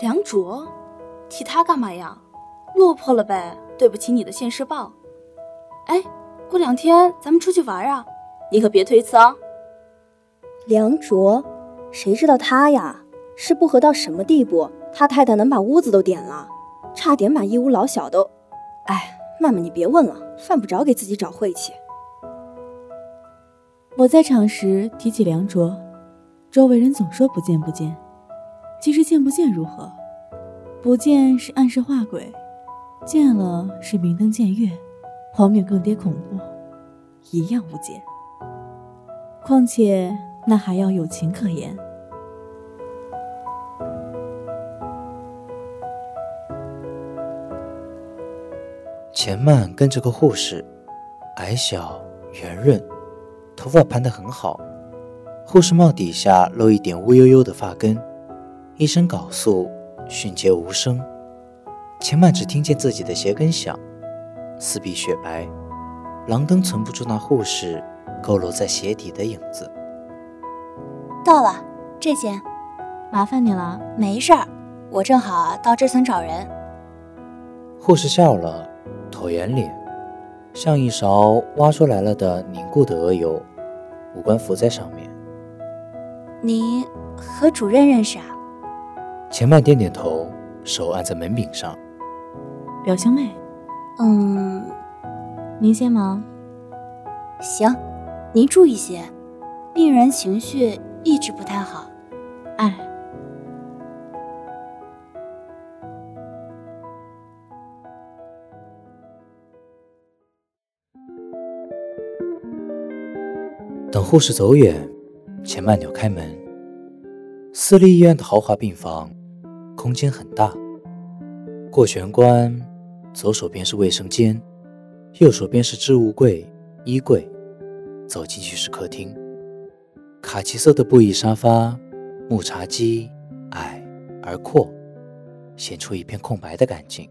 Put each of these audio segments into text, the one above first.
梁卓，提他干嘛呀？落魄了呗，对不起你的现世报。哎，过两天咱们出去玩啊，你可别推辞啊。梁卓，谁知道他呀？是不和到什么地步？他太太能把屋子都点了，差点把一屋老小都……哎，曼曼你别问了，犯不着给自己找晦气。我在场时提起梁卓，周围人总说不见不见，其实见不见如何？不见是暗示画鬼，见了是明灯见月，荒谬更迭恐怖，一样无解。况且那还要有情可言。钱曼跟着个护士，矮小圆润，头发盘得很好，护士帽底下露一点乌悠悠的发根，一声缟素，迅捷无声。钱曼只听见自己的鞋跟响，四壁雪白，廊灯存不住那护士佝偻在鞋底的影子。到了，这间，麻烦你了。没事儿，我正好到这层找人。护士笑了。椭圆脸，像一勺挖出来了的凝固的鹅油，五官浮在上面。你和主任认识啊？钱曼点点头，手按在门柄上。表兄妹。嗯，您先忙。行，您注意些，病人情绪一直不太好。哎。等护士走远，钱曼扭开门。私立医院的豪华病房，空间很大。过玄关，左手边是卫生间，右手边是置物柜、衣柜。走进去是客厅，卡其色的布艺沙发，木茶几，矮而阔，显出一片空白的干净。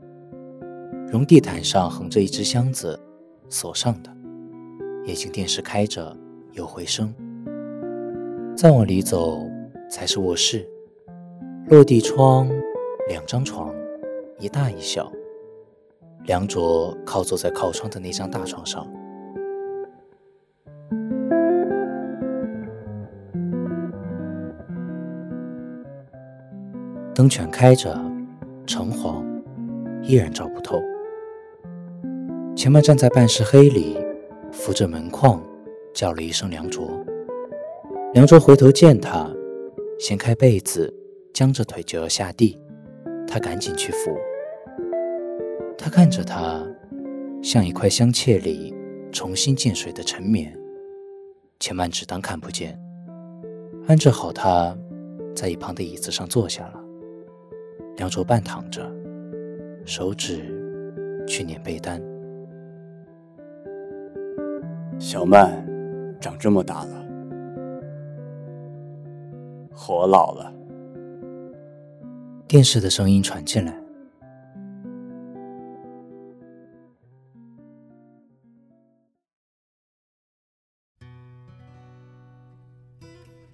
绒地毯上横着一只箱子，锁上的。液晶电视开着。有回声。再往里走，才是卧室。落地窗，两张床，一大一小。梁卓靠坐在靠窗的那张大床上。灯全开着，橙黄，依然照不透。钱曼站在半室黑里，扶着门框。叫了一声“梁卓”，梁卓回头见他，掀开被子，僵着腿就要下地，他赶紧去扶。他看着他，像一块香切里重新见水的陈棉。钱曼只当看不见，安置好他，在一旁的椅子上坐下了。梁卓半躺着，手指去捻被单。小曼。长这么大了，活老了。电视的声音传进来。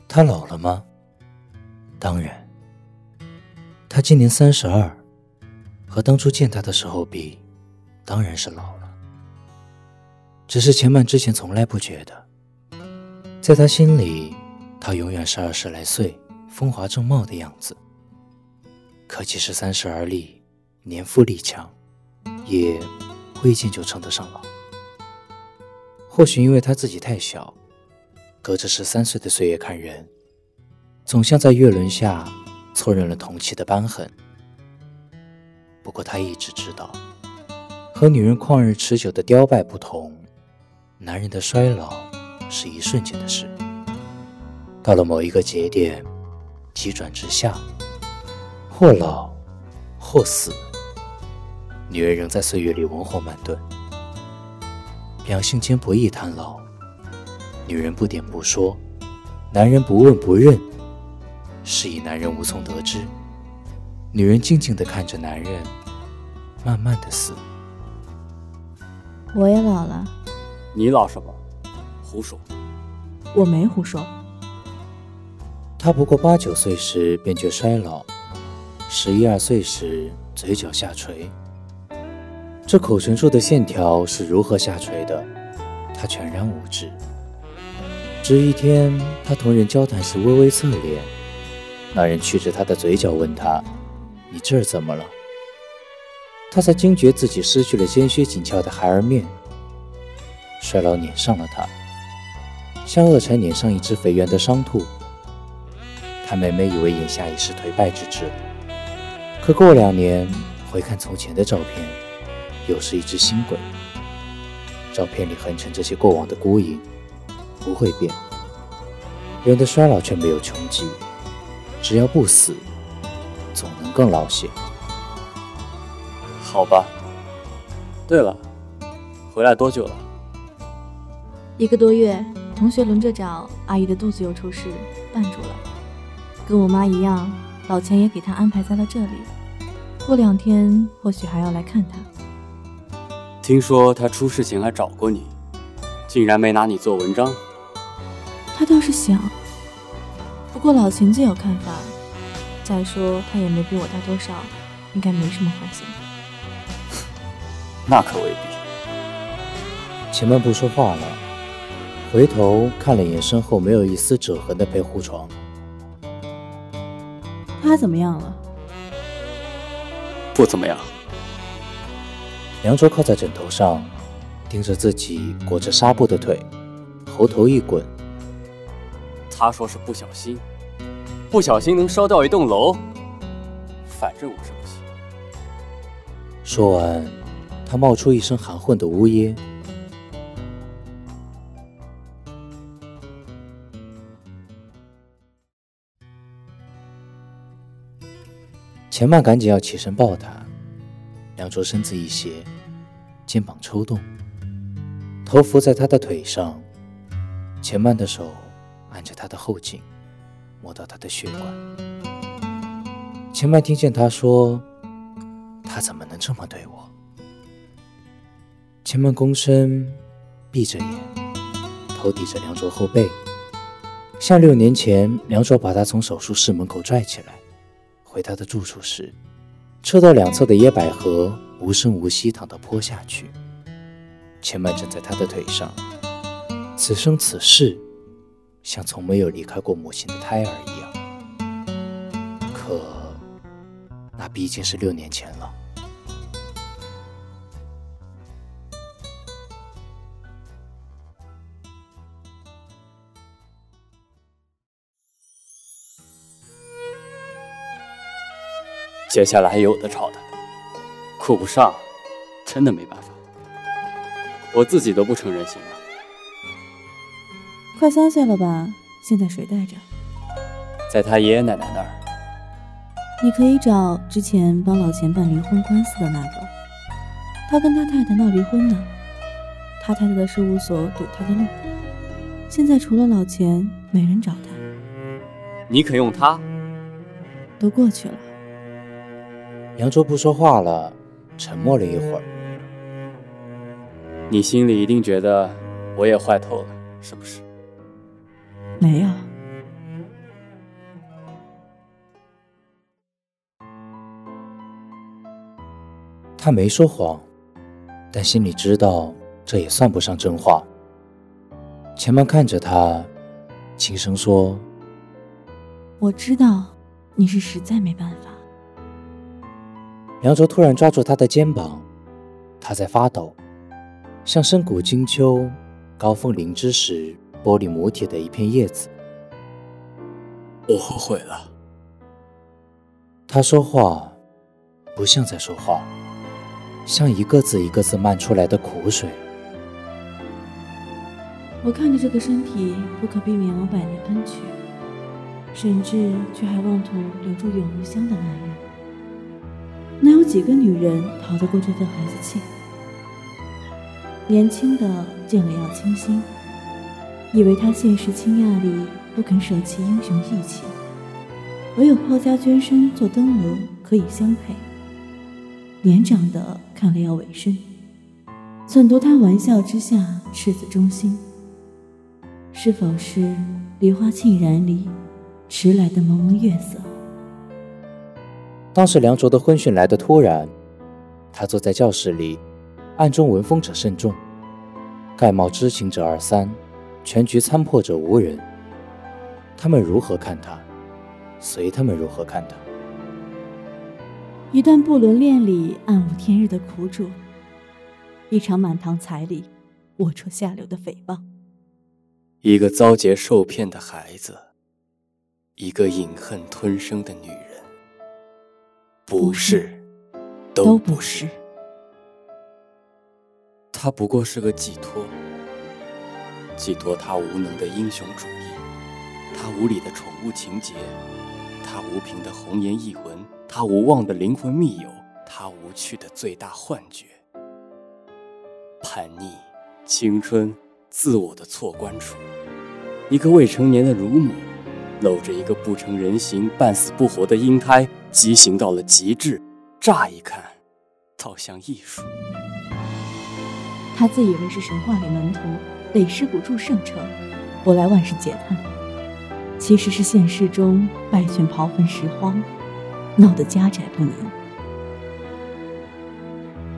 他老了吗？当然。他今年三十二，和当初见他的时候比，当然是老了。只是钱曼之前从来不觉得。在他心里，他永远是二十来岁、风华正茂的样子。可即使三十而立，年富力强，也挥剑就称得上老。或许因为他自己太小，隔着十三岁的岁月看人，总像在月轮下错认了同期的斑痕。不过他一直知道，和女人旷日持久的凋败不同，男人的衰老。是一瞬间的事，到了某一个节点，急转直下，或老，或死。女人仍在岁月里文火慢炖，两性间不易谈老。女人不点不说，男人不问不认，是以男人无从得知。女人静静地看着男人，慢慢的死。我也老了。你老什么？胡说！我没胡说。他不过八九岁时便觉衰老，十一二岁时嘴角下垂。这口唇处的线条是如何下垂的？他全然无知。只一天，他同人交谈时微微侧脸，那人觑着他的嘴角问他：“你这儿怎么了？”他才惊觉自己失去了尖削紧俏的孩儿面。衰老撵上了他，像恶蝉撵上一只肥圆的伤兔。他每每以为眼下已是颓败之至，可过两年回看从前的照片，又是一只新鬼。照片里横陈这些过往的孤影，不会变。人的衰老却没有穷极，只要不死，总能更老些。好吧。对了，回来多久了？一个多月。同学轮着找，阿姨的肚子又出事，绊住了。跟我妈一样，老钱也给他安排在了这里。过两天或许还要来看他。听说他出事前来找过你，竟然没拿你做文章。他倒是想，不过老秦最有看法。再说他也没比我大多少，应该没什么坏心。那可未必。前面不说话了，回头看了眼身后没有一丝褶痕的陪护床。他怎么样了？不怎么样。梁卓靠在枕头上，盯着自己裹着纱布的腿，喉头一滚。他说是不小心，不小心能烧掉一栋楼。反正我是不行。说完，他冒出一声含混的呜咽。钱曼赶紧要起身抱他，梁卓身子一斜。肩膀抽动，头伏在他的腿上，钱曼的手按着他的后颈，摸到他的血管。钱曼听见他说：“他怎么能这么对我？”钱曼躬身，闭着眼，头抵着梁卓后背，像六年前梁卓把他从手术室门口拽起来，回他的住处时，车道两侧的野百合。无声无息躺到坡下去，牵绊枕在他的腿上，此生此世，像从没有离开过母亲的胎儿一样。可，那毕竟是六年前了。接下来还有的吵的。顾不上，真的没办法，我自己都不成人形了。快三岁了吧？现在谁带着？在他爷爷奶奶那儿。你可以找之前帮老钱办离婚官司的那个，他跟他太太闹离婚呢，他太太的事务所堵他的路，现在除了老钱，没人找他。你肯用他？都过去了。杨卓不说话了。沉默了一会儿，你心里一定觉得我也坏透了，是不是？没有。他没说谎，但心里知道这也算不上真话。钱曼看着他，轻声说：“我知道你是实在没办法。”梁卓突然抓住他的肩膀，他在发抖，像深谷金秋高峰临之时玻璃母体的一片叶子。我后悔了。他说话不像在说话，像一个字一个字漫出来的苦水。我看着这个身体不可避免往百年奔去，甚至却还妄图留住永无香的男人。哪有几个女人逃得过这份孩子气？年轻的见了要倾心，以为他现实倾轧里不肯舍弃英雄义气，唯有抛家捐身做灯蛾可以相配。年长的看了要委身，忖度他玩笑之下赤子忠心，是否是梨花沁然里迟来的蒙蒙月色？当时梁卓的婚讯来得突然，他坐在教室里，暗中闻风者甚众，盖帽知情者二三，全局参破者无人。他们如何看他，随他们如何看他。一段不伦恋里暗无天日的苦主，一场满堂彩礼，龌龊下流的诽谤，一个遭劫受骗的孩子，一个饮恨吞声的女人。不是，都不是。他不过是个寄托，寄托他无能的英雄主义，他无理的宠物情节，他无凭的红颜一文，他无望的灵魂密友，他无趣的最大幻觉。叛逆、青春、自我的错关处，一个未成年的乳母，搂着一个不成人形、半死不活的婴胎。畸形到了极致，乍一看，倒像艺术。他自以为是神话里门徒，累尸骨铸圣城，博来万世解叹，其实是现实中败犬刨坟拾荒，闹得家宅不宁。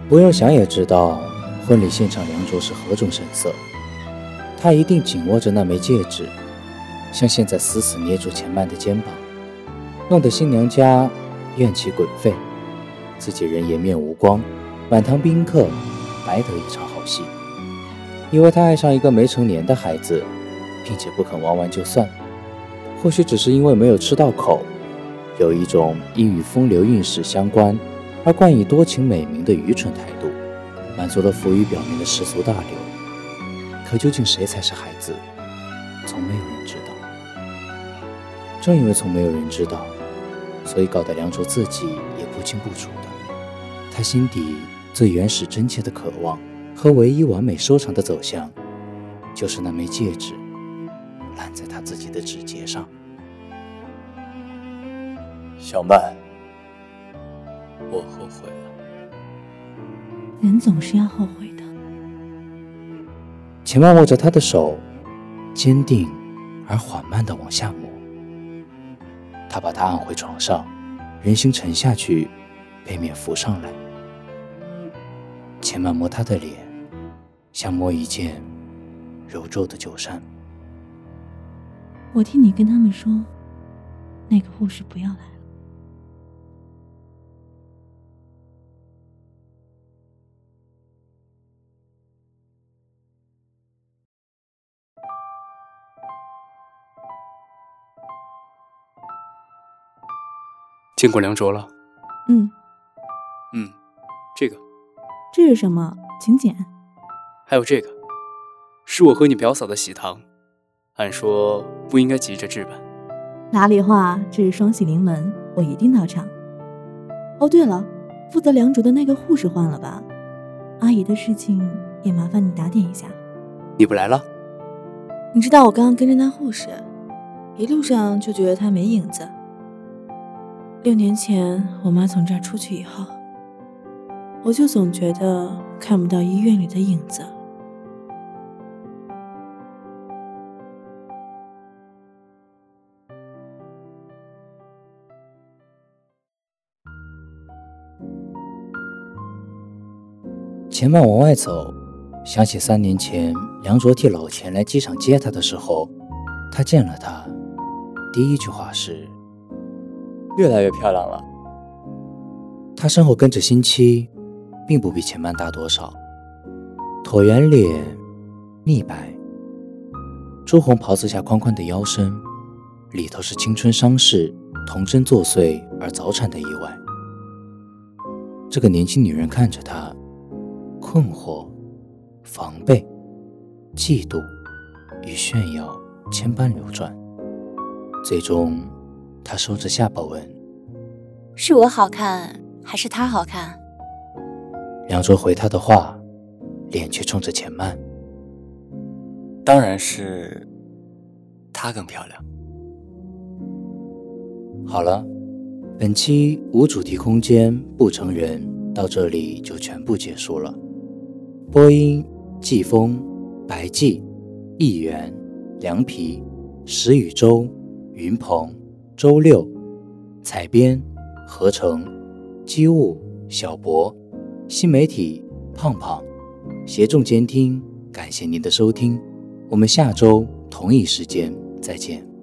不用想也知道，婚礼现场梁卓是何种神色。他一定紧握着那枚戒指，像现在死死捏住钱曼的肩膀，弄得新娘家。怨气滚沸，自己人颜面无光，满堂宾客白得一场好戏。因为他爱上一个没成年的孩子，并且不肯玩完就算，或许只是因为没有吃到口，有一种因与风流韵事相关而冠以多情美名的愚蠢态度，满足了浮于表面的世俗大流。可究竟谁才是孩子，从没有人知道。正因为从没有人知道。所以搞得梁卓自己也不清不楚的。他心底最原始真切的渴望和唯一完美收场的走向，就是那枚戒指烂在他自己的指节上。小曼，我后悔了。人总是要后悔的。钱曼握着他的手，坚定而缓慢地往下摸。他把他按回床上，人形沉下去，背面浮上来。钱曼摸他的脸，像摸一件揉皱的旧衫。我替你跟他们说，那个护士不要来。见过梁卓了，嗯，嗯，这个，这是什么？请柬。还有这个，是我和你表嫂的喜糖，按说不应该急着置办。哪里话，这是双喜临门，我一定到场。哦，对了，负责梁卓的那个护士换了吧？阿姨的事情也麻烦你打点一下。你不来了？你知道我刚刚跟着那护士，一路上就觉得她没影子。六年前，我妈从这儿出去以后，我就总觉得看不到医院里的影子。钱曼往外走，想起三年前梁卓替老钱来机场接他的时候，他见了他，第一句话是。越来越漂亮了。他身后跟着新妻，并不比前半大多少。椭圆脸，腻白，朱红袍子下宽宽的腰身，里头是青春伤势、童真作祟而早产的意外。这个年轻女人看着他，困惑、防备、嫉妒与炫耀千般流转，最终。他收着下巴问：“是我好看，还是他好看？”梁卓回他的话，脸却冲着钱曼：“当然是她更漂亮。”好了，本期无主题空间不成人到这里就全部结束了。播音：季风、白季、易元、凉皮、石宇洲、云鹏。周六，采编合成、机务、小博、新媒体、胖胖，协众监听。感谢您的收听，我们下周同一时间再见。